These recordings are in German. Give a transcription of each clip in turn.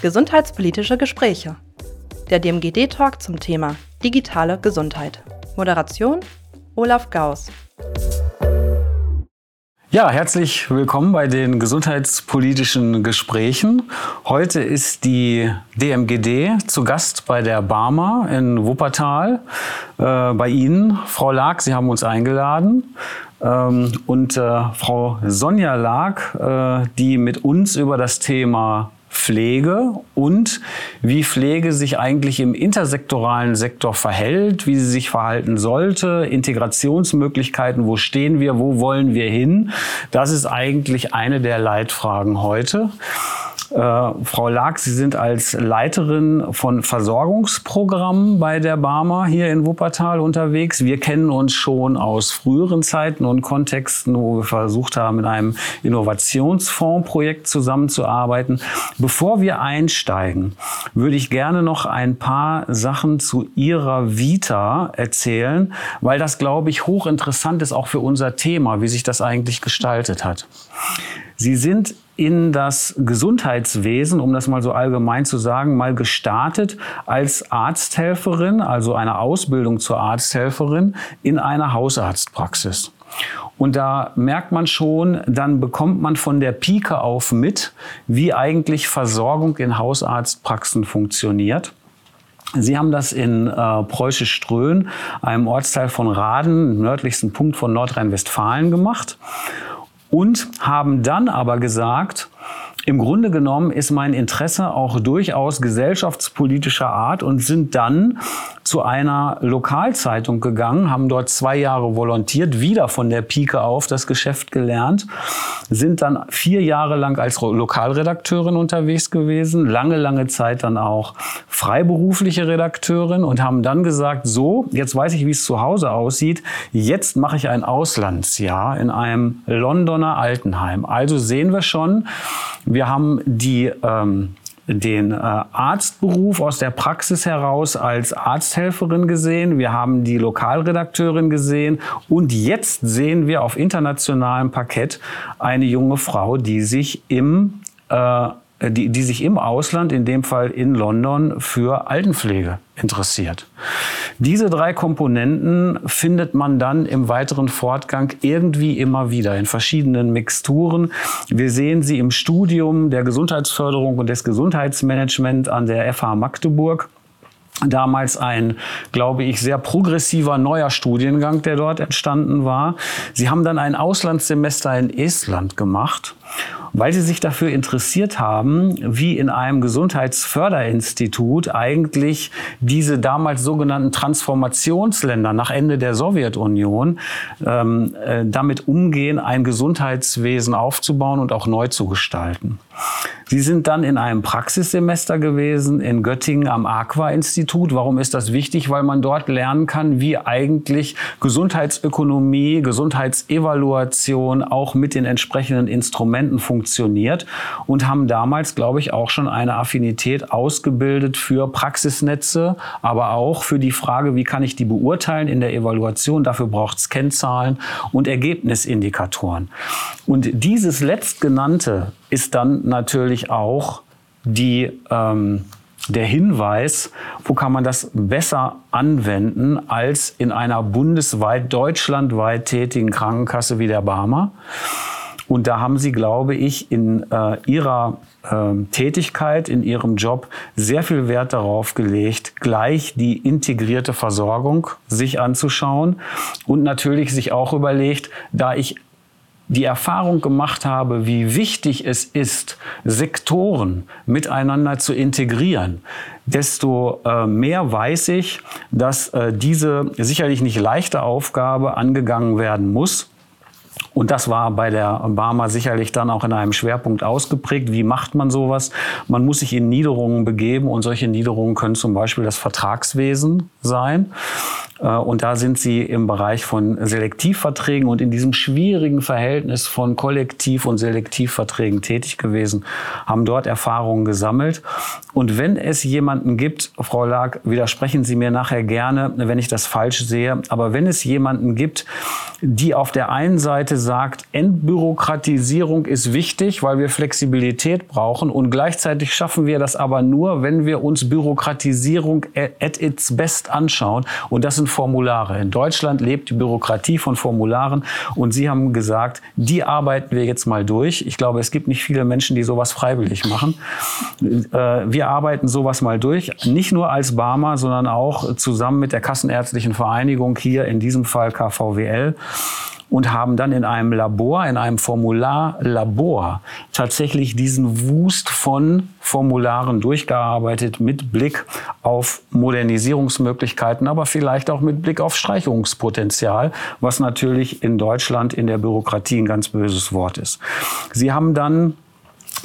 Gesundheitspolitische Gespräche. Der DMGD-Talk zum Thema digitale Gesundheit. Moderation Olaf Gauss. Ja, herzlich willkommen bei den gesundheitspolitischen Gesprächen. Heute ist die DMGD zu Gast bei der Barmer in Wuppertal. Äh, bei Ihnen, Frau Lag, Sie haben uns eingeladen. Ähm, und äh, Frau Sonja Lag, äh, die mit uns über das Thema Pflege und wie Pflege sich eigentlich im intersektoralen Sektor verhält, wie sie sich verhalten sollte, Integrationsmöglichkeiten, wo stehen wir, wo wollen wir hin. Das ist eigentlich eine der Leitfragen heute. Äh, Frau Lag, Sie sind als Leiterin von Versorgungsprogrammen bei der Barmer hier in Wuppertal unterwegs. Wir kennen uns schon aus früheren Zeiten und Kontexten, wo wir versucht haben, in einem Innovationsfondsprojekt zusammenzuarbeiten. Bevor wir einsteigen, würde ich gerne noch ein paar Sachen zu Ihrer Vita erzählen, weil das, glaube ich, hochinteressant ist auch für unser Thema, wie sich das eigentlich gestaltet hat. Sie sind in das Gesundheitswesen, um das mal so allgemein zu sagen, mal gestartet als Arzthelferin, also eine Ausbildung zur Arzthelferin in einer Hausarztpraxis. Und da merkt man schon, dann bekommt man von der Pike auf mit, wie eigentlich Versorgung in Hausarztpraxen funktioniert. Sie haben das in äh, Preußisch-Ströhn, einem Ortsteil von Raden, nördlichsten Punkt von Nordrhein-Westfalen gemacht und haben dann aber gesagt, im Grunde genommen ist mein Interesse auch durchaus gesellschaftspolitischer Art und sind dann zu einer Lokalzeitung gegangen, haben dort zwei Jahre volontiert, wieder von der Pike auf das Geschäft gelernt, sind dann vier Jahre lang als Lokalredakteurin unterwegs gewesen, lange, lange Zeit dann auch freiberufliche Redakteurin und haben dann gesagt, so, jetzt weiß ich, wie es zu Hause aussieht, jetzt mache ich ein Auslandsjahr in einem Londoner Altenheim. Also sehen wir schon, wir haben die ähm, den äh, Arztberuf aus der Praxis heraus als Arzthelferin gesehen. Wir haben die Lokalredakteurin gesehen. Und jetzt sehen wir auf internationalem Parkett eine junge Frau, die sich im äh, die, die sich im Ausland, in dem Fall in London, für Altenpflege interessiert. Diese drei Komponenten findet man dann im weiteren Fortgang irgendwie immer wieder in verschiedenen Mixturen. Wir sehen sie im Studium der Gesundheitsförderung und des Gesundheitsmanagement an der FH Magdeburg damals ein, glaube ich, sehr progressiver neuer Studiengang, der dort entstanden war. Sie haben dann ein Auslandssemester in Estland gemacht weil sie sich dafür interessiert haben, wie in einem Gesundheitsförderinstitut eigentlich diese damals sogenannten Transformationsländer nach Ende der Sowjetunion ähm, äh, damit umgehen, ein Gesundheitswesen aufzubauen und auch neu zu gestalten. Sie sind dann in einem Praxissemester gewesen in Göttingen am Aqua-Institut. Warum ist das wichtig? Weil man dort lernen kann, wie eigentlich Gesundheitsökonomie, Gesundheitsevaluation auch mit den entsprechenden Instrumenten funktioniert und haben damals, glaube ich, auch schon eine Affinität ausgebildet für Praxisnetze, aber auch für die Frage, wie kann ich die beurteilen in der Evaluation. Dafür braucht es Kennzahlen und Ergebnisindikatoren. Und dieses letztgenannte ist dann natürlich auch die, ähm, der Hinweis, wo kann man das besser anwenden als in einer bundesweit, deutschlandweit tätigen Krankenkasse wie der Barmer. Und da haben Sie, glaube ich, in äh, Ihrer äh, Tätigkeit, in Ihrem Job sehr viel Wert darauf gelegt, gleich die integrierte Versorgung sich anzuschauen und natürlich sich auch überlegt, da ich die Erfahrung gemacht habe, wie wichtig es ist, Sektoren miteinander zu integrieren, desto äh, mehr weiß ich, dass äh, diese sicherlich nicht leichte Aufgabe angegangen werden muss. Und das war bei der Barmer sicherlich dann auch in einem Schwerpunkt ausgeprägt. Wie macht man sowas? Man muss sich in Niederungen begeben und solche Niederungen können zum Beispiel das Vertragswesen sein. Äh, und da sind Sie im Bereich von Selektivverträgen und in diesem schwierigen Verhältnis von Kollektiv- und Selektivverträgen tätig gewesen, haben dort Erfahrungen gesammelt. Und wenn es jemanden gibt, Frau Lag, widersprechen Sie mir nachher gerne, wenn ich das falsch sehe, aber wenn es jemanden gibt, die auf der einen Seite sagt, Entbürokratisierung ist wichtig, weil wir Flexibilität brauchen und gleichzeitig schaffen wir das aber nur, wenn wir uns Bürokratisierung at its best anschauen und das sind Formulare. In Deutschland lebt die Bürokratie von Formularen und Sie haben gesagt, die arbeiten wir jetzt mal durch. Ich glaube, es gibt nicht viele Menschen, die sowas freiwillig machen. Äh, wir arbeiten sowas mal durch, nicht nur als Barmer, sondern auch zusammen mit der Kassenärztlichen Vereinigung hier in diesem Fall KVWL und haben dann in einem Labor, in einem Formularlabor tatsächlich diesen Wust von Formularen durchgearbeitet mit Blick auf Modernisierungsmöglichkeiten, aber vielleicht auch mit Blick auf Streichungspotenzial, was natürlich in Deutschland in der Bürokratie ein ganz böses Wort ist. Sie haben dann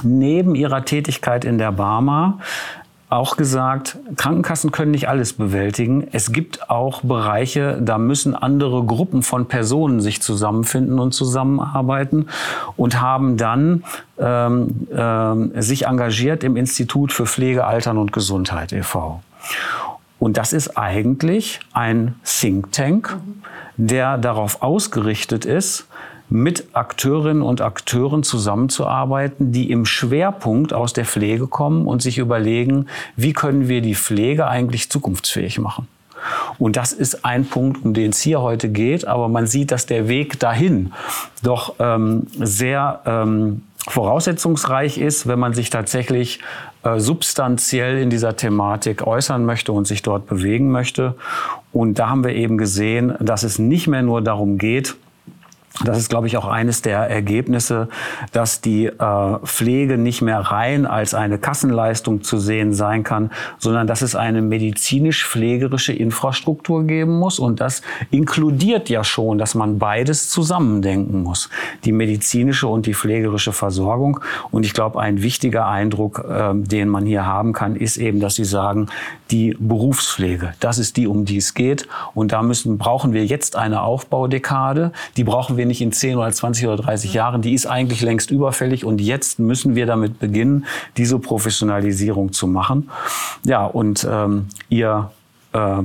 neben ihrer Tätigkeit in der Barmer auch gesagt, Krankenkassen können nicht alles bewältigen. Es gibt auch Bereiche, da müssen andere Gruppen von Personen sich zusammenfinden und zusammenarbeiten und haben dann ähm, äh, sich engagiert im Institut für Pflege, Altern und Gesundheit e.V. Und das ist eigentlich ein Think Tank, der darauf ausgerichtet ist, mit Akteurinnen und Akteuren zusammenzuarbeiten, die im Schwerpunkt aus der Pflege kommen und sich überlegen, wie können wir die Pflege eigentlich zukunftsfähig machen. Und das ist ein Punkt, um den es hier heute geht. Aber man sieht, dass der Weg dahin doch ähm, sehr ähm, voraussetzungsreich ist, wenn man sich tatsächlich äh, substanziell in dieser Thematik äußern möchte und sich dort bewegen möchte. Und da haben wir eben gesehen, dass es nicht mehr nur darum geht, das ist, glaube ich, auch eines der Ergebnisse, dass die äh, Pflege nicht mehr rein als eine Kassenleistung zu sehen sein kann, sondern dass es eine medizinisch-pflegerische Infrastruktur geben muss. Und das inkludiert ja schon, dass man beides zusammendenken muss. Die medizinische und die pflegerische Versorgung. Und ich glaube, ein wichtiger Eindruck, äh, den man hier haben kann, ist eben, dass Sie sagen, die Berufspflege, das ist die, um die es geht. Und da müssen, brauchen wir jetzt eine Aufbaudekade. Die brauchen wir wir nicht in 10 oder 20 oder 30 Jahren, die ist eigentlich längst überfällig und jetzt müssen wir damit beginnen, diese Professionalisierung zu machen. Ja, und ähm, ihr äh,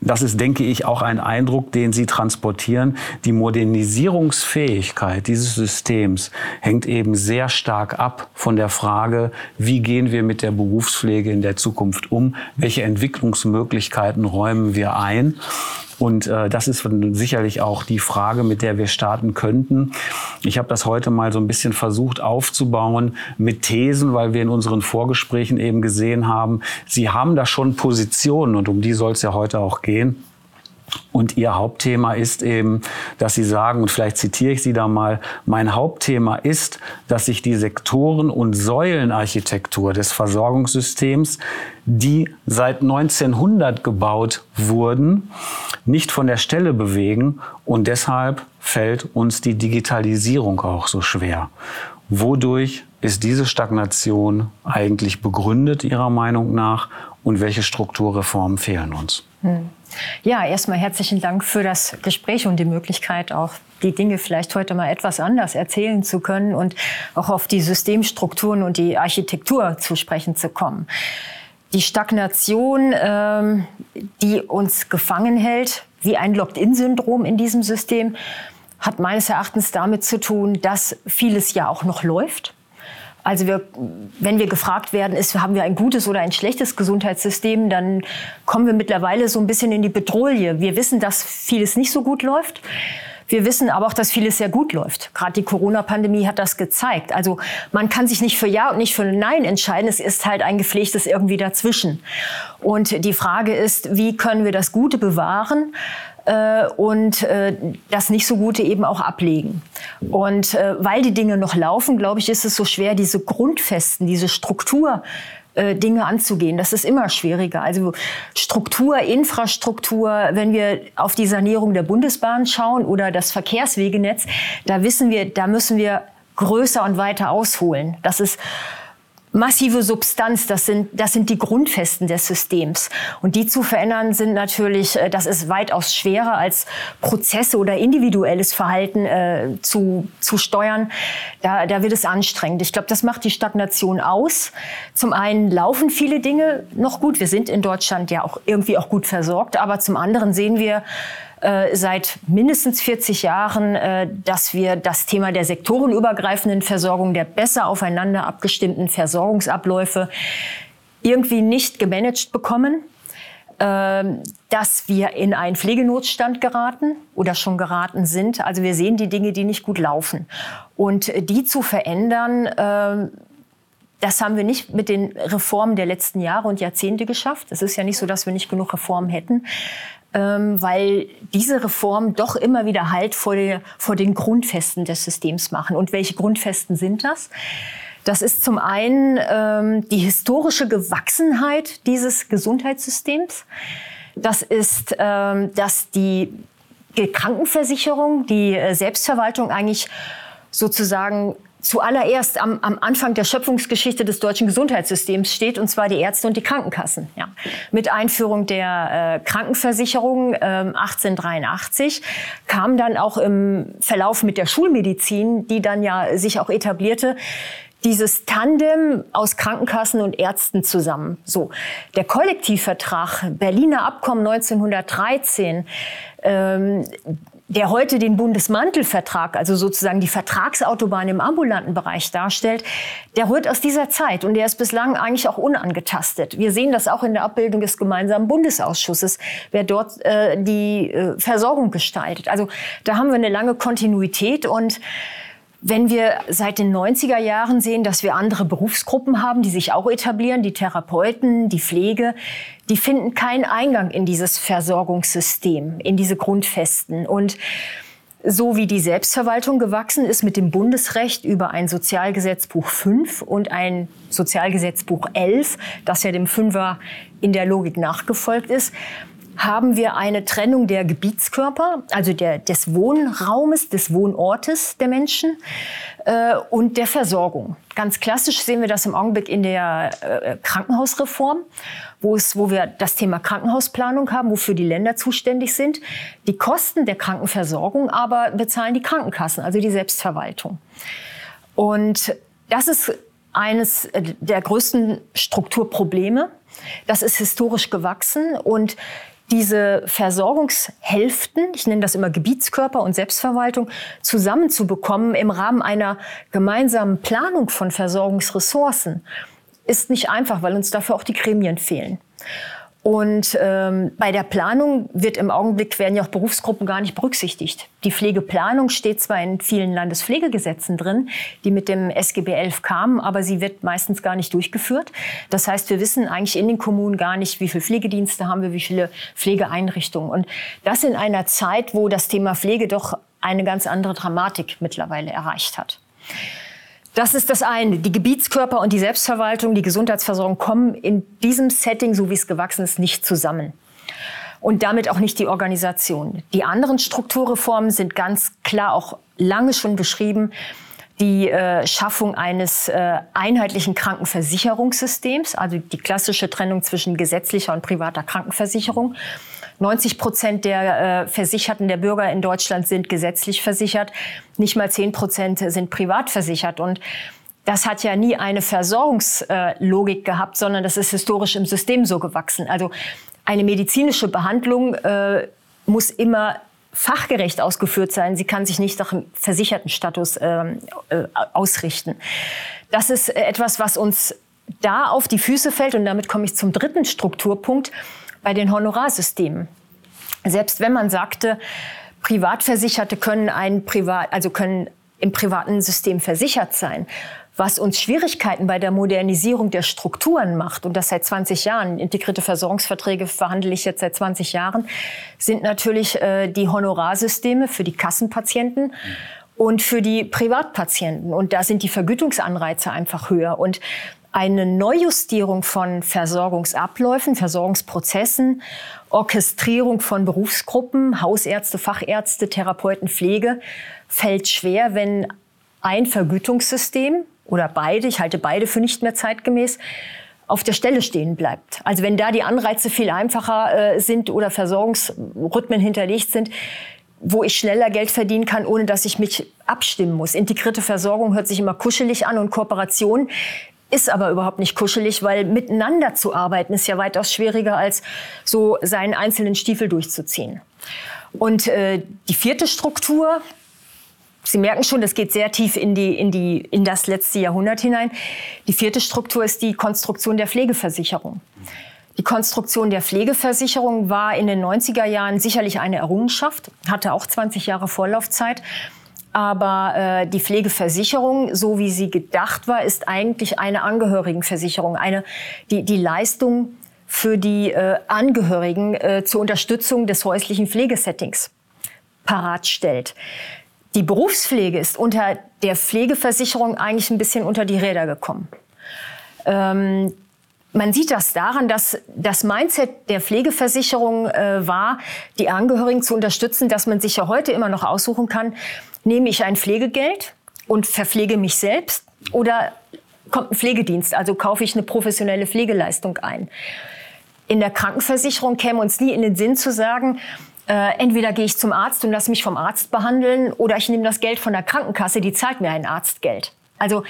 das ist, denke ich, auch ein Eindruck, den Sie transportieren. Die Modernisierungsfähigkeit dieses Systems hängt eben sehr stark ab von der Frage, wie gehen wir mit der Berufspflege in der Zukunft um? Welche Entwicklungsmöglichkeiten räumen wir ein? Und äh, das ist sicherlich auch die Frage, mit der wir starten könnten. Ich habe das heute mal so ein bisschen versucht aufzubauen mit Thesen, weil wir in unseren Vorgesprächen eben gesehen haben, Sie haben da schon Positionen und um die soll es ja heute auch gehen. Und Ihr Hauptthema ist eben, dass Sie sagen, und vielleicht zitiere ich Sie da mal, mein Hauptthema ist, dass sich die Sektoren- und Säulenarchitektur des Versorgungssystems, die seit 1900 gebaut wurden, nicht von der Stelle bewegen. Und deshalb fällt uns die Digitalisierung auch so schwer. Wodurch ist diese Stagnation eigentlich begründet, Ihrer Meinung nach? Und welche Strukturreformen fehlen uns? Hm. Ja, erstmal herzlichen Dank für das Gespräch und die Möglichkeit, auch die Dinge vielleicht heute mal etwas anders erzählen zu können und auch auf die Systemstrukturen und die Architektur zu sprechen zu kommen. Die Stagnation, ähm, die uns gefangen hält, wie ein Locked-in-Syndrom in diesem System, hat meines Erachtens damit zu tun, dass vieles ja auch noch läuft also wir, wenn wir gefragt werden, ist, haben wir ein gutes oder ein schlechtes Gesundheitssystem, dann kommen wir mittlerweile so ein bisschen in die Bedrohung. Wir wissen, dass vieles nicht so gut läuft. Wir wissen aber auch, dass vieles sehr gut läuft. Gerade die Corona-Pandemie hat das gezeigt. Also man kann sich nicht für Ja und nicht für Nein entscheiden. Es ist halt ein gepflegtes irgendwie dazwischen. Und die Frage ist, wie können wir das Gute bewahren? Äh, und äh, das nicht so Gute eben auch ablegen. Und äh, weil die Dinge noch laufen, glaube ich, ist es so schwer, diese Grundfesten, diese Struktur äh, Dinge anzugehen. Das ist immer schwieriger. Also Struktur, Infrastruktur, wenn wir auf die Sanierung der Bundesbahn schauen oder das Verkehrswegenetz, da wissen wir, da müssen wir größer und weiter ausholen. Das ist massive Substanz, das sind, das sind die Grundfesten des Systems. Und die zu verändern sind natürlich, äh, das ist weitaus schwerer als Prozesse oder individuelles Verhalten äh, zu, zu steuern. Da, da wird es anstrengend. Ich glaube, das macht die Stagnation aus. Zum einen laufen viele Dinge noch gut. Wir sind in Deutschland ja auch irgendwie auch gut versorgt. Aber zum anderen sehen wir, äh, seit mindestens 40 Jahren, äh, dass wir das Thema der sektorenübergreifenden Versorgung, der besser aufeinander abgestimmten Versorgungsabläufe irgendwie nicht gemanagt bekommen ähm, dass wir in einen Pflegenotstand geraten oder schon geraten sind. Also wir sehen die Dinge, die nicht gut laufen. Und die zu verändern, ähm, das haben wir nicht mit den Reformen der letzten Jahre und Jahrzehnte geschafft. Es ist ja nicht so, dass wir nicht genug Reformen hätten ähm, weil diese Reformen doch immer wieder Halt vor, der, vor den Grundfesten des Systems machen. Und welche Grundfesten sind das? Das ist zum einen ähm, die historische Gewachsenheit dieses Gesundheitssystems. Das ist, ähm, dass die Krankenversicherung, die äh, Selbstverwaltung eigentlich sozusagen zuallererst am, am Anfang der Schöpfungsgeschichte des deutschen Gesundheitssystems steht, und zwar die Ärzte und die Krankenkassen. Ja. Mit Einführung der äh, Krankenversicherung äh, 1883 kam dann auch im Verlauf mit der Schulmedizin, die dann ja sich auch etablierte, dieses Tandem aus Krankenkassen und Ärzten zusammen. So, der Kollektivvertrag, Berliner Abkommen 1913, ähm, der heute den Bundesmantelvertrag, also sozusagen die Vertragsautobahn im ambulanten Bereich darstellt, der rührt aus dieser Zeit und der ist bislang eigentlich auch unangetastet. Wir sehen das auch in der Abbildung des gemeinsamen Bundesausschusses, wer dort äh, die äh, Versorgung gestaltet. Also da haben wir eine lange Kontinuität und wenn wir seit den 90er Jahren sehen, dass wir andere Berufsgruppen haben, die sich auch etablieren, die Therapeuten, die Pflege, die finden keinen Eingang in dieses Versorgungssystem, in diese Grundfesten. Und so wie die Selbstverwaltung gewachsen ist mit dem Bundesrecht über ein Sozialgesetzbuch 5 und ein Sozialgesetzbuch 11, das ja dem Fünfer in der Logik nachgefolgt ist, haben wir eine Trennung der Gebietskörper, also der, des Wohnraumes, des Wohnortes der Menschen äh, und der Versorgung. Ganz klassisch sehen wir das im Augenblick in der äh, Krankenhausreform, wo, es, wo wir das Thema Krankenhausplanung haben, wofür die Länder zuständig sind. Die Kosten der Krankenversorgung aber bezahlen die Krankenkassen, also die Selbstverwaltung. Und das ist eines der größten Strukturprobleme. Das ist historisch gewachsen und diese Versorgungshälften, ich nenne das immer Gebietskörper und Selbstverwaltung, zusammenzubekommen im Rahmen einer gemeinsamen Planung von Versorgungsressourcen, ist nicht einfach, weil uns dafür auch die Gremien fehlen. Und ähm, bei der Planung wird im Augenblick werden ja auch Berufsgruppen gar nicht berücksichtigt. Die Pflegeplanung steht zwar in vielen Landespflegegesetzen drin, die mit dem SGB 11 kamen, aber sie wird meistens gar nicht durchgeführt. Das heißt, wir wissen eigentlich in den Kommunen gar nicht, wie viele Pflegedienste haben wir, wie viele Pflegeeinrichtungen. Und das in einer Zeit, wo das Thema Pflege doch eine ganz andere Dramatik mittlerweile erreicht hat. Das ist das eine. Die Gebietskörper und die Selbstverwaltung, die Gesundheitsversorgung kommen in diesem Setting, so wie es gewachsen ist, nicht zusammen. Und damit auch nicht die Organisation. Die anderen Strukturreformen sind ganz klar auch lange schon beschrieben. Die äh, Schaffung eines äh, einheitlichen Krankenversicherungssystems, also die klassische Trennung zwischen gesetzlicher und privater Krankenversicherung 90 Prozent der äh, Versicherten, der Bürger in Deutschland sind gesetzlich versichert. Nicht mal 10 Prozent sind privat versichert. Und das hat ja nie eine Versorgungslogik gehabt, sondern das ist historisch im System so gewachsen. Also eine medizinische Behandlung äh, muss immer fachgerecht ausgeführt sein. Sie kann sich nicht nach dem Versichertenstatus äh, äh, ausrichten. Das ist etwas, was uns da auf die Füße fällt. Und damit komme ich zum dritten Strukturpunkt bei den Honorarsystemen. Selbst wenn man sagte, Privatversicherte können ein Privat, also können im privaten System versichert sein. Was uns Schwierigkeiten bei der Modernisierung der Strukturen macht, und das seit 20 Jahren, integrierte Versorgungsverträge verhandle ich jetzt seit 20 Jahren, sind natürlich äh, die Honorarsysteme für die Kassenpatienten und für die Privatpatienten. Und da sind die Vergütungsanreize einfach höher. Und eine Neujustierung von Versorgungsabläufen, Versorgungsprozessen, Orchestrierung von Berufsgruppen, Hausärzte, Fachärzte, Therapeuten, Pflege fällt schwer, wenn ein Vergütungssystem oder beide, ich halte beide für nicht mehr zeitgemäß, auf der Stelle stehen bleibt. Also wenn da die Anreize viel einfacher äh, sind oder Versorgungsrhythmen hinterlegt sind, wo ich schneller Geld verdienen kann, ohne dass ich mich abstimmen muss. Integrierte Versorgung hört sich immer kuschelig an und Kooperation ist aber überhaupt nicht kuschelig, weil miteinander zu arbeiten ist ja weitaus schwieriger als so seinen einzelnen Stiefel durchzuziehen. Und äh, die vierte Struktur, Sie merken schon, das geht sehr tief in, die, in, die, in das letzte Jahrhundert hinein. Die vierte Struktur ist die Konstruktion der Pflegeversicherung. Die Konstruktion der Pflegeversicherung war in den 90er Jahren sicherlich eine Errungenschaft, hatte auch 20 Jahre Vorlaufzeit. Aber äh, die Pflegeversicherung, so wie sie gedacht war, ist eigentlich eine Angehörigenversicherung, eine, die, die Leistung für die äh, Angehörigen äh, zur Unterstützung des häuslichen Pflegesettings parat stellt. Die Berufspflege ist unter der Pflegeversicherung eigentlich ein bisschen unter die Räder gekommen. Ähm, man sieht das daran, dass das Mindset der Pflegeversicherung äh, war, die Angehörigen zu unterstützen, dass man sich ja heute immer noch aussuchen kann, nehme ich ein Pflegegeld und verpflege mich selbst oder kommt ein Pflegedienst, also kaufe ich eine professionelle Pflegeleistung ein. In der Krankenversicherung käme uns nie in den Sinn zu sagen, äh, entweder gehe ich zum Arzt und lasse mich vom Arzt behandeln oder ich nehme das Geld von der Krankenkasse, die zahlt mir ein Arztgeld. Also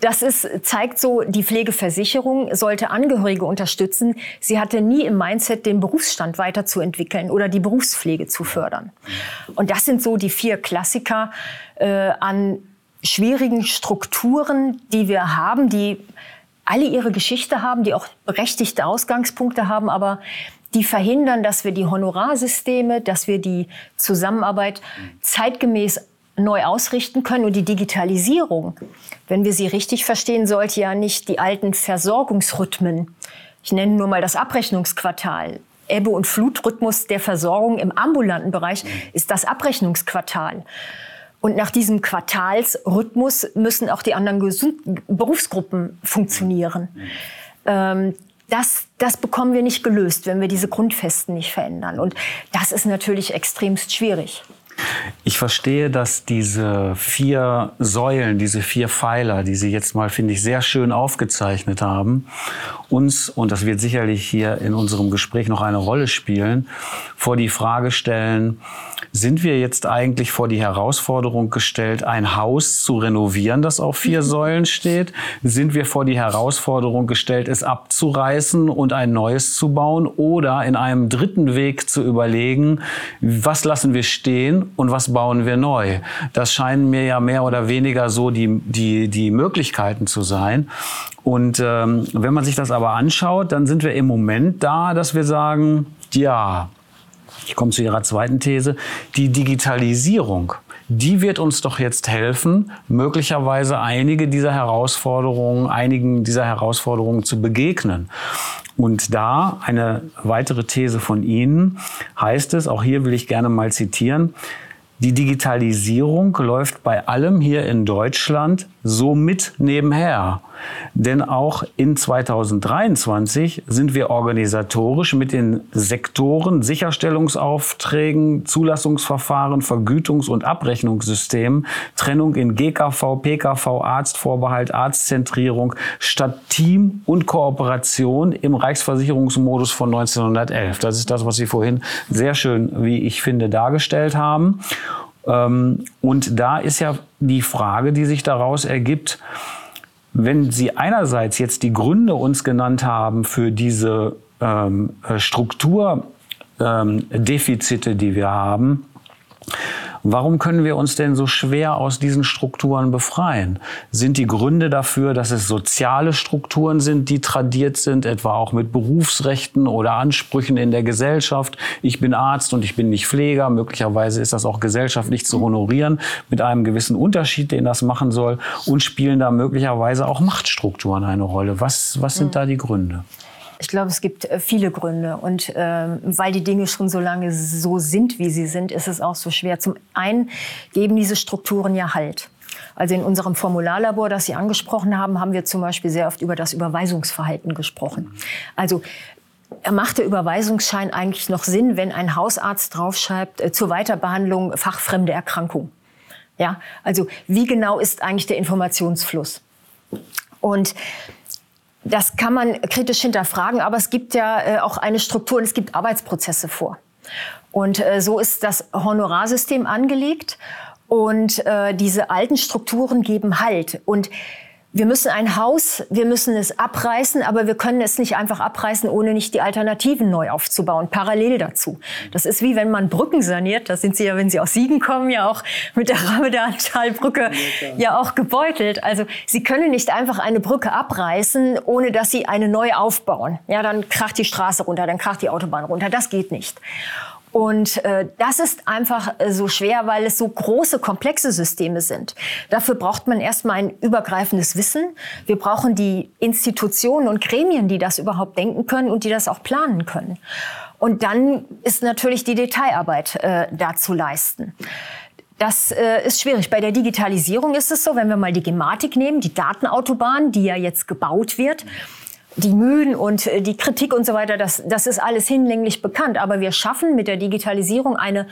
das ist, zeigt so, die Pflegeversicherung sollte Angehörige unterstützen. Sie hatte nie im Mindset, den Berufsstand weiterzuentwickeln oder die Berufspflege zu fördern. Und das sind so die vier Klassiker äh, an schwierigen Strukturen, die wir haben, die alle ihre Geschichte haben, die auch berechtigte Ausgangspunkte haben, aber die verhindern, dass wir die Honorarsysteme, dass wir die Zusammenarbeit zeitgemäß neu ausrichten können. Und die Digitalisierung, wenn wir sie richtig verstehen, sollte ja nicht die alten Versorgungsrhythmen, ich nenne nur mal das Abrechnungsquartal, Ebbe- und Flutrhythmus der Versorgung im ambulanten Bereich ist das Abrechnungsquartal. Und nach diesem Quartalsrhythmus müssen auch die anderen Gesund Berufsgruppen funktionieren. Ähm, das, das bekommen wir nicht gelöst, wenn wir diese Grundfesten nicht verändern. Und das ist natürlich extremst schwierig. Ich verstehe, dass diese vier Säulen, diese vier Pfeiler, die Sie jetzt mal, finde ich, sehr schön aufgezeichnet haben, uns, und das wird sicherlich hier in unserem Gespräch noch eine Rolle spielen, vor die Frage stellen, sind wir jetzt eigentlich vor die Herausforderung gestellt, ein Haus zu renovieren, das auf vier mhm. Säulen steht? Sind wir vor die Herausforderung gestellt, es abzureißen und ein neues zu bauen? Oder in einem dritten Weg zu überlegen, was lassen wir stehen und was bauen wir neu? Das scheinen mir ja mehr oder weniger so die, die, die Möglichkeiten zu sein. Und ähm, wenn man sich das aber anschaut, dann sind wir im Moment da, dass wir sagen, ja, ich komme zu Ihrer zweiten These, die Digitalisierung, die wird uns doch jetzt helfen, möglicherweise einige dieser Herausforderungen, einigen dieser Herausforderungen zu begegnen. Und da eine weitere These von Ihnen heißt es, auch hier will ich gerne mal zitieren, die Digitalisierung läuft bei allem hier in Deutschland so mit nebenher. Denn auch in 2023 sind wir organisatorisch mit den Sektoren Sicherstellungsaufträgen, Zulassungsverfahren, Vergütungs- und Abrechnungssystemen, Trennung in GKV, PKV, Arztvorbehalt, Arztzentrierung statt Team und Kooperation im Reichsversicherungsmodus von 1911. Das ist das, was Sie vorhin sehr schön, wie ich finde, dargestellt haben. Ähm, und da ist ja die Frage, die sich daraus ergibt, wenn Sie einerseits jetzt die Gründe uns genannt haben für diese ähm, Strukturdefizite, ähm, die wir haben, Warum können wir uns denn so schwer aus diesen Strukturen befreien? Sind die Gründe dafür, dass es soziale Strukturen sind, die tradiert sind, etwa auch mit Berufsrechten oder Ansprüchen in der Gesellschaft? Ich bin Arzt und ich bin nicht Pfleger. Möglicherweise ist das auch gesellschaftlich zu honorieren mit einem gewissen Unterschied, den das machen soll. Und spielen da möglicherweise auch Machtstrukturen eine Rolle? Was, was sind da die Gründe? Ich glaube, es gibt äh, viele Gründe. Und ähm, weil die Dinge schon so lange so sind, wie sie sind, ist es auch so schwer. Zum einen geben diese Strukturen ja Halt. Also in unserem Formularlabor, das Sie angesprochen haben, haben wir zum Beispiel sehr oft über das Überweisungsverhalten gesprochen. Also macht der Überweisungsschein eigentlich noch Sinn, wenn ein Hausarzt draufschreibt äh, zur Weiterbehandlung fachfremde Erkrankung? Ja, also wie genau ist eigentlich der Informationsfluss? Und das kann man kritisch hinterfragen, aber es gibt ja äh, auch eine Struktur und es gibt Arbeitsprozesse vor. Und äh, so ist das Honorarsystem angelegt und äh, diese alten Strukturen geben Halt. Und wir müssen ein Haus, wir müssen es abreißen, aber wir können es nicht einfach abreißen, ohne nicht die Alternativen neu aufzubauen, parallel dazu. Das ist wie wenn man Brücken saniert, da sind Sie ja, wenn Sie aus Siegen kommen, ja auch mit der Ramadan-Talbrücke ja auch gebeutelt. Also Sie können nicht einfach eine Brücke abreißen, ohne dass Sie eine neu aufbauen. Ja, dann kracht die Straße runter, dann kracht die Autobahn runter. Das geht nicht. Und äh, das ist einfach äh, so schwer, weil es so große, komplexe Systeme sind. Dafür braucht man erstmal ein übergreifendes Wissen. Wir brauchen die Institutionen und Gremien, die das überhaupt denken können und die das auch planen können. Und dann ist natürlich die Detailarbeit äh, da zu leisten. Das äh, ist schwierig. Bei der Digitalisierung ist es so, wenn wir mal die Gematik nehmen, die Datenautobahn, die ja jetzt gebaut wird, die Mühen und äh, die Kritik und so weiter, das, das ist alles hinlänglich bekannt. Aber wir schaffen mit der Digitalisierung eine,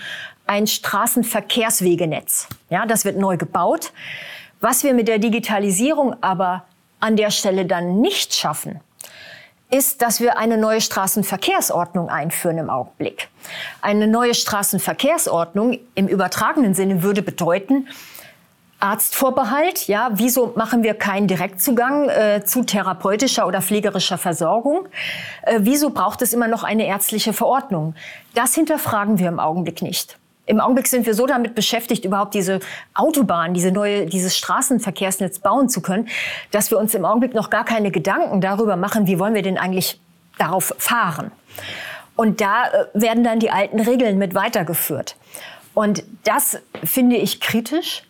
ein Straßenverkehrswegenetz. Ja, das wird neu gebaut. Was wir mit der Digitalisierung aber an der Stelle dann nicht schaffen, ist, dass wir eine neue Straßenverkehrsordnung einführen im Augenblick. Eine neue Straßenverkehrsordnung im übertragenen Sinne würde bedeuten, Arztvorbehalt, ja, wieso machen wir keinen Direktzugang äh, zu therapeutischer oder pflegerischer Versorgung? Äh, wieso braucht es immer noch eine ärztliche Verordnung? Das hinterfragen wir im Augenblick nicht. Im Augenblick sind wir so damit beschäftigt, überhaupt diese Autobahn, diese neue, dieses Straßenverkehrsnetz bauen zu können, dass wir uns im Augenblick noch gar keine Gedanken darüber machen, wie wollen wir denn eigentlich darauf fahren. Und da äh, werden dann die alten Regeln mit weitergeführt. Und das finde ich kritisch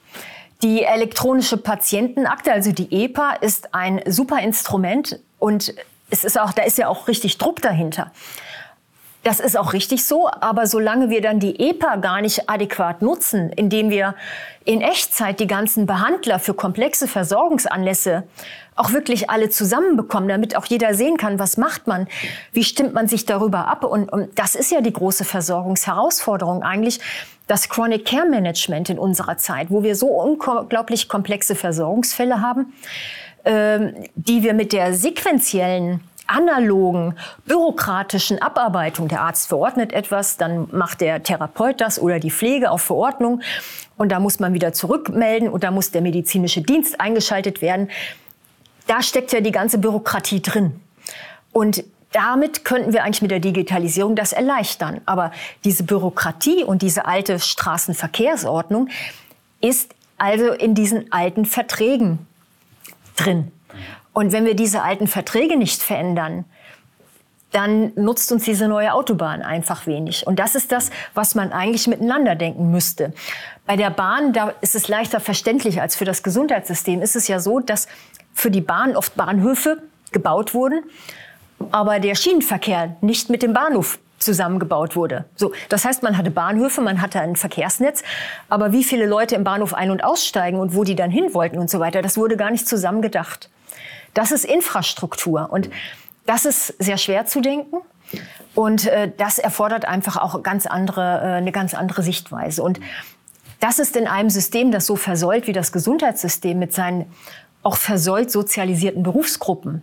die elektronische Patientenakte, also die EPA, ist ein super Instrument und es ist auch, da ist ja auch richtig Druck dahinter. Das ist auch richtig so, aber solange wir dann die EPA gar nicht adäquat nutzen, indem wir in Echtzeit die ganzen Behandler für komplexe Versorgungsanlässe auch wirklich alle zusammenbekommen, damit auch jeder sehen kann, was macht man, wie stimmt man sich darüber ab. Und, und das ist ja die große Versorgungsherausforderung eigentlich, das Chronic Care Management in unserer Zeit, wo wir so unglaublich komplexe Versorgungsfälle haben, ähm, die wir mit der sequentiellen analogen, bürokratischen Abarbeitung. Der Arzt verordnet etwas, dann macht der Therapeut das oder die Pflege auf Verordnung und da muss man wieder zurückmelden und da muss der medizinische Dienst eingeschaltet werden. Da steckt ja die ganze Bürokratie drin. Und damit könnten wir eigentlich mit der Digitalisierung das erleichtern. Aber diese Bürokratie und diese alte Straßenverkehrsordnung ist also in diesen alten Verträgen drin. Und wenn wir diese alten Verträge nicht verändern, dann nutzt uns diese neue Autobahn einfach wenig. Und das ist das, was man eigentlich miteinander denken müsste. Bei der Bahn, da ist es leichter verständlich als für das Gesundheitssystem. Ist es ja so, dass für die Bahn oft Bahnhöfe gebaut wurden aber der Schienenverkehr nicht mit dem Bahnhof zusammengebaut wurde. So, das heißt, man hatte Bahnhöfe, man hatte ein Verkehrsnetz, aber wie viele Leute im Bahnhof ein- und aussteigen und wo die dann hin wollten und so weiter, das wurde gar nicht zusammengedacht. Das ist Infrastruktur und das ist sehr schwer zu denken und äh, das erfordert einfach auch ganz andere, äh, eine ganz andere Sichtweise und das ist in einem System, das so versäult wie das Gesundheitssystem mit seinen auch versäult sozialisierten Berufsgruppen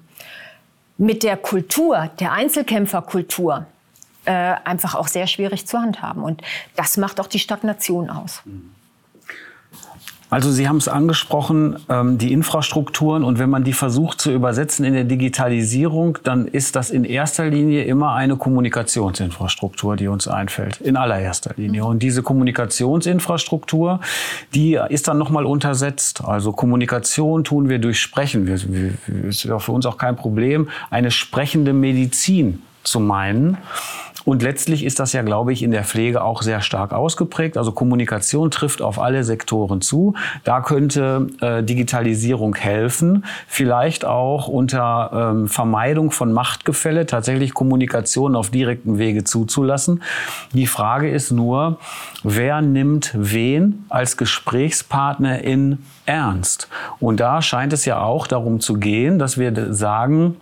mit der Kultur, der Einzelkämpferkultur, äh, einfach auch sehr schwierig zu handhaben. Und das macht auch die Stagnation aus. Also Sie haben es angesprochen, ähm, die Infrastrukturen. Und wenn man die versucht zu übersetzen in der Digitalisierung, dann ist das in erster Linie immer eine Kommunikationsinfrastruktur, die uns einfällt. In allererster Linie. Und diese Kommunikationsinfrastruktur, die ist dann nochmal untersetzt. Also Kommunikation tun wir durch Sprechen. Wir, wir, ist ja für uns auch kein Problem, eine sprechende Medizin zu meinen. Und letztlich ist das ja, glaube ich, in der Pflege auch sehr stark ausgeprägt. Also Kommunikation trifft auf alle Sektoren zu. Da könnte äh, Digitalisierung helfen, vielleicht auch unter ähm, Vermeidung von Machtgefälle tatsächlich Kommunikation auf direkten Wege zuzulassen. Die Frage ist nur, wer nimmt wen als Gesprächspartner in ernst? Und da scheint es ja auch darum zu gehen, dass wir sagen,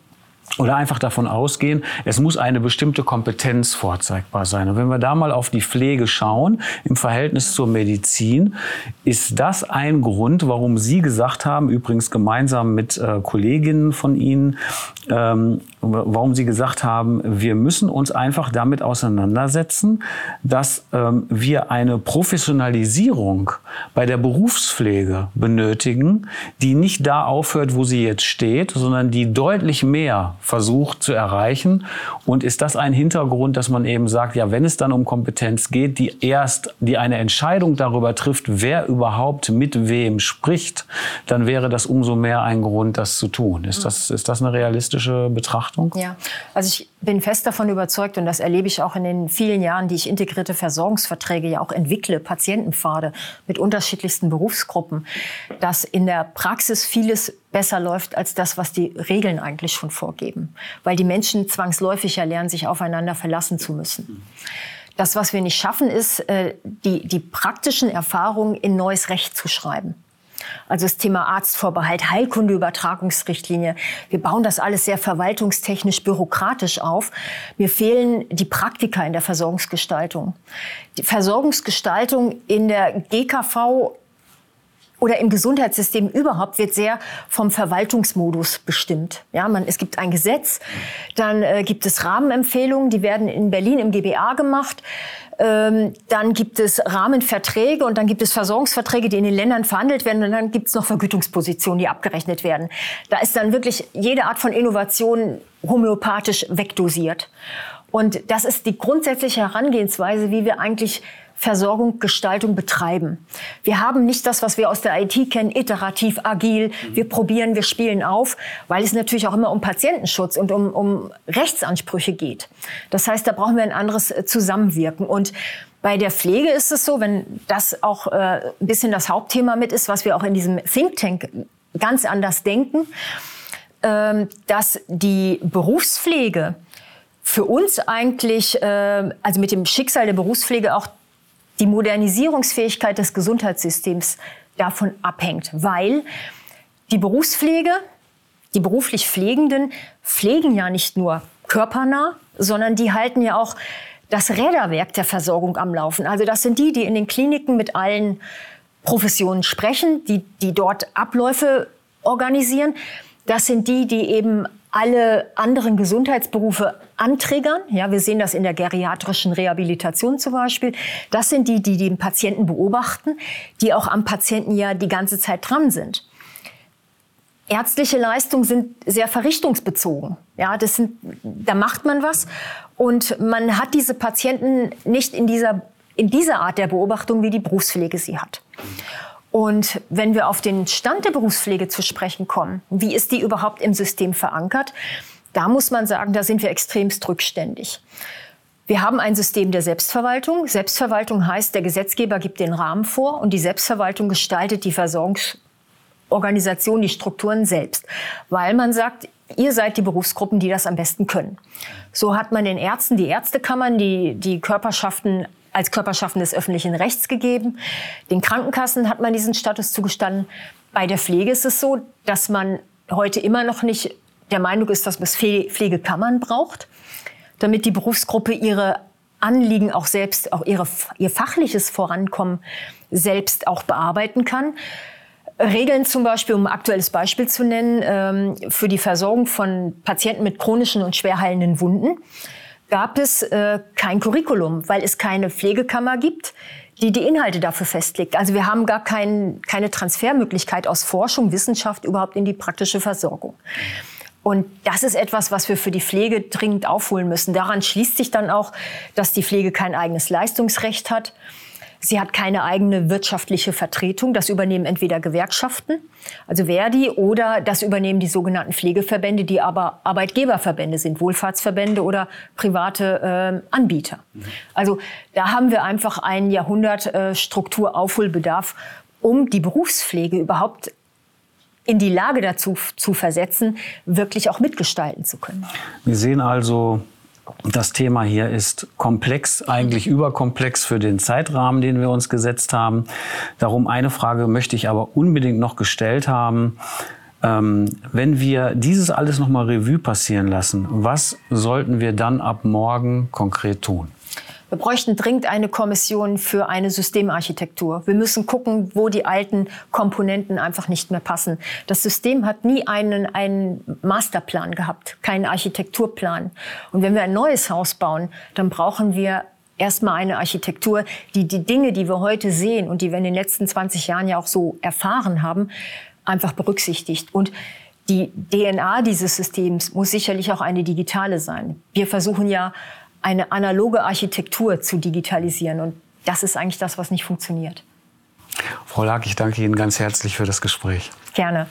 oder einfach davon ausgehen, es muss eine bestimmte Kompetenz vorzeigbar sein. Und wenn wir da mal auf die Pflege schauen, im Verhältnis zur Medizin, ist das ein Grund, warum Sie gesagt haben, übrigens gemeinsam mit äh, Kolleginnen von Ihnen, ähm, warum Sie gesagt haben, wir müssen uns einfach damit auseinandersetzen, dass ähm, wir eine Professionalisierung bei der Berufspflege benötigen, die nicht da aufhört, wo sie jetzt steht, sondern die deutlich mehr versucht zu erreichen. Und ist das ein Hintergrund, dass man eben sagt, ja, wenn es dann um Kompetenz geht, die erst, die eine Entscheidung darüber trifft, wer überhaupt mit wem spricht, dann wäre das umso mehr ein Grund, das zu tun. Ist das, ist das eine realistische Betrachtung? Ja, also ich bin fest davon überzeugt und das erlebe ich auch in den vielen Jahren, die ich integrierte Versorgungsverträge ja auch entwickle, Patientenpfade mit unterschiedlichsten Berufsgruppen, dass in der Praxis vieles besser läuft als das, was die Regeln eigentlich schon vorgeben. Weil die Menschen zwangsläufig ja lernen, sich aufeinander verlassen zu müssen. Das, was wir nicht schaffen, ist, äh, die, die praktischen Erfahrungen in neues Recht zu schreiben. Also das Thema Arztvorbehalt, Heilkundeübertragungsrichtlinie. Wir bauen das alles sehr verwaltungstechnisch, bürokratisch auf. Mir fehlen die Praktika in der Versorgungsgestaltung. Die Versorgungsgestaltung in der GKV oder im Gesundheitssystem überhaupt wird sehr vom Verwaltungsmodus bestimmt. Ja, man, es gibt ein Gesetz, dann äh, gibt es Rahmenempfehlungen, die werden in Berlin im GBA gemacht. Ähm, dann gibt es Rahmenverträge und dann gibt es Versorgungsverträge, die in den Ländern verhandelt werden und dann gibt es noch Vergütungspositionen, die abgerechnet werden. Da ist dann wirklich jede Art von Innovation homöopathisch wegdosiert. Und das ist die grundsätzliche Herangehensweise, wie wir eigentlich Versorgung, Gestaltung betreiben. Wir haben nicht das, was wir aus der IT kennen, iterativ, agil. Wir probieren, wir spielen auf, weil es natürlich auch immer um Patientenschutz und um, um Rechtsansprüche geht. Das heißt, da brauchen wir ein anderes äh, Zusammenwirken. Und bei der Pflege ist es so, wenn das auch äh, ein bisschen das Hauptthema mit ist, was wir auch in diesem Think Tank ganz anders denken, äh, dass die Berufspflege für uns eigentlich, äh, also mit dem Schicksal der Berufspflege auch die Modernisierungsfähigkeit des Gesundheitssystems davon abhängt, weil die Berufspflege, die beruflich Pflegenden pflegen ja nicht nur körpernah, sondern die halten ja auch das Räderwerk der Versorgung am Laufen. Also das sind die, die in den Kliniken mit allen Professionen sprechen, die, die dort Abläufe organisieren. Das sind die, die eben alle anderen Gesundheitsberufe anträgern. Ja, wir sehen das in der geriatrischen Rehabilitation zum Beispiel. Das sind die, die den Patienten beobachten, die auch am Patienten ja die ganze Zeit dran sind. Ärztliche Leistungen sind sehr verrichtungsbezogen. Ja, das sind, da macht man was und man hat diese Patienten nicht in dieser, in dieser Art der Beobachtung, wie die Berufspflege sie hat. Und wenn wir auf den Stand der Berufspflege zu sprechen kommen, wie ist die überhaupt im System verankert? Da muss man sagen, da sind wir extremst rückständig. Wir haben ein System der Selbstverwaltung. Selbstverwaltung heißt, der Gesetzgeber gibt den Rahmen vor und die Selbstverwaltung gestaltet die Versorgungsorganisation, die Strukturen selbst, weil man sagt, ihr seid die Berufsgruppen, die das am besten können. So hat man den Ärzten die Ärztekammern, die, die Körperschaften als Körperschaften des öffentlichen Rechts gegeben. Den Krankenkassen hat man diesen Status zugestanden. Bei der Pflege ist es so, dass man heute immer noch nicht der Meinung ist, dass man Pflegekammern braucht, damit die Berufsgruppe ihre Anliegen auch selbst, auch ihre, ihr fachliches Vorankommen selbst auch bearbeiten kann. Regeln zum Beispiel, um ein aktuelles Beispiel zu nennen, ähm, für die Versorgung von Patienten mit chronischen und schwer heilenden Wunden gab es äh, kein Curriculum, weil es keine Pflegekammer gibt, die die Inhalte dafür festlegt. Also wir haben gar kein, keine Transfermöglichkeit aus Forschung, Wissenschaft überhaupt in die praktische Versorgung. Und das ist etwas, was wir für die Pflege dringend aufholen müssen. Daran schließt sich dann auch, dass die Pflege kein eigenes Leistungsrecht hat. Sie hat keine eigene wirtschaftliche Vertretung. Das übernehmen entweder Gewerkschaften, also Verdi, oder das übernehmen die sogenannten Pflegeverbände, die aber Arbeitgeberverbände sind, Wohlfahrtsverbände oder private äh, Anbieter. Mhm. Also da haben wir einfach einen Jahrhundert äh, Strukturaufholbedarf, um die Berufspflege überhaupt in die Lage dazu zu versetzen, wirklich auch mitgestalten zu können. Wir sehen also das Thema hier ist komplex, eigentlich überkomplex für den Zeitrahmen, den wir uns gesetzt haben. Darum eine Frage möchte ich aber unbedingt noch gestellt haben. Ähm, wenn wir dieses alles nochmal Revue passieren lassen, was sollten wir dann ab morgen konkret tun? Wir bräuchten dringend eine Kommission für eine Systemarchitektur. Wir müssen gucken, wo die alten Komponenten einfach nicht mehr passen. Das System hat nie einen, einen Masterplan gehabt, keinen Architekturplan. Und wenn wir ein neues Haus bauen, dann brauchen wir erstmal eine Architektur, die die Dinge, die wir heute sehen und die wir in den letzten 20 Jahren ja auch so erfahren haben, einfach berücksichtigt. Und die DNA dieses Systems muss sicherlich auch eine digitale sein. Wir versuchen ja eine analoge Architektur zu digitalisieren. Und das ist eigentlich das, was nicht funktioniert. Frau Lack, ich danke Ihnen ganz herzlich für das Gespräch. Gerne.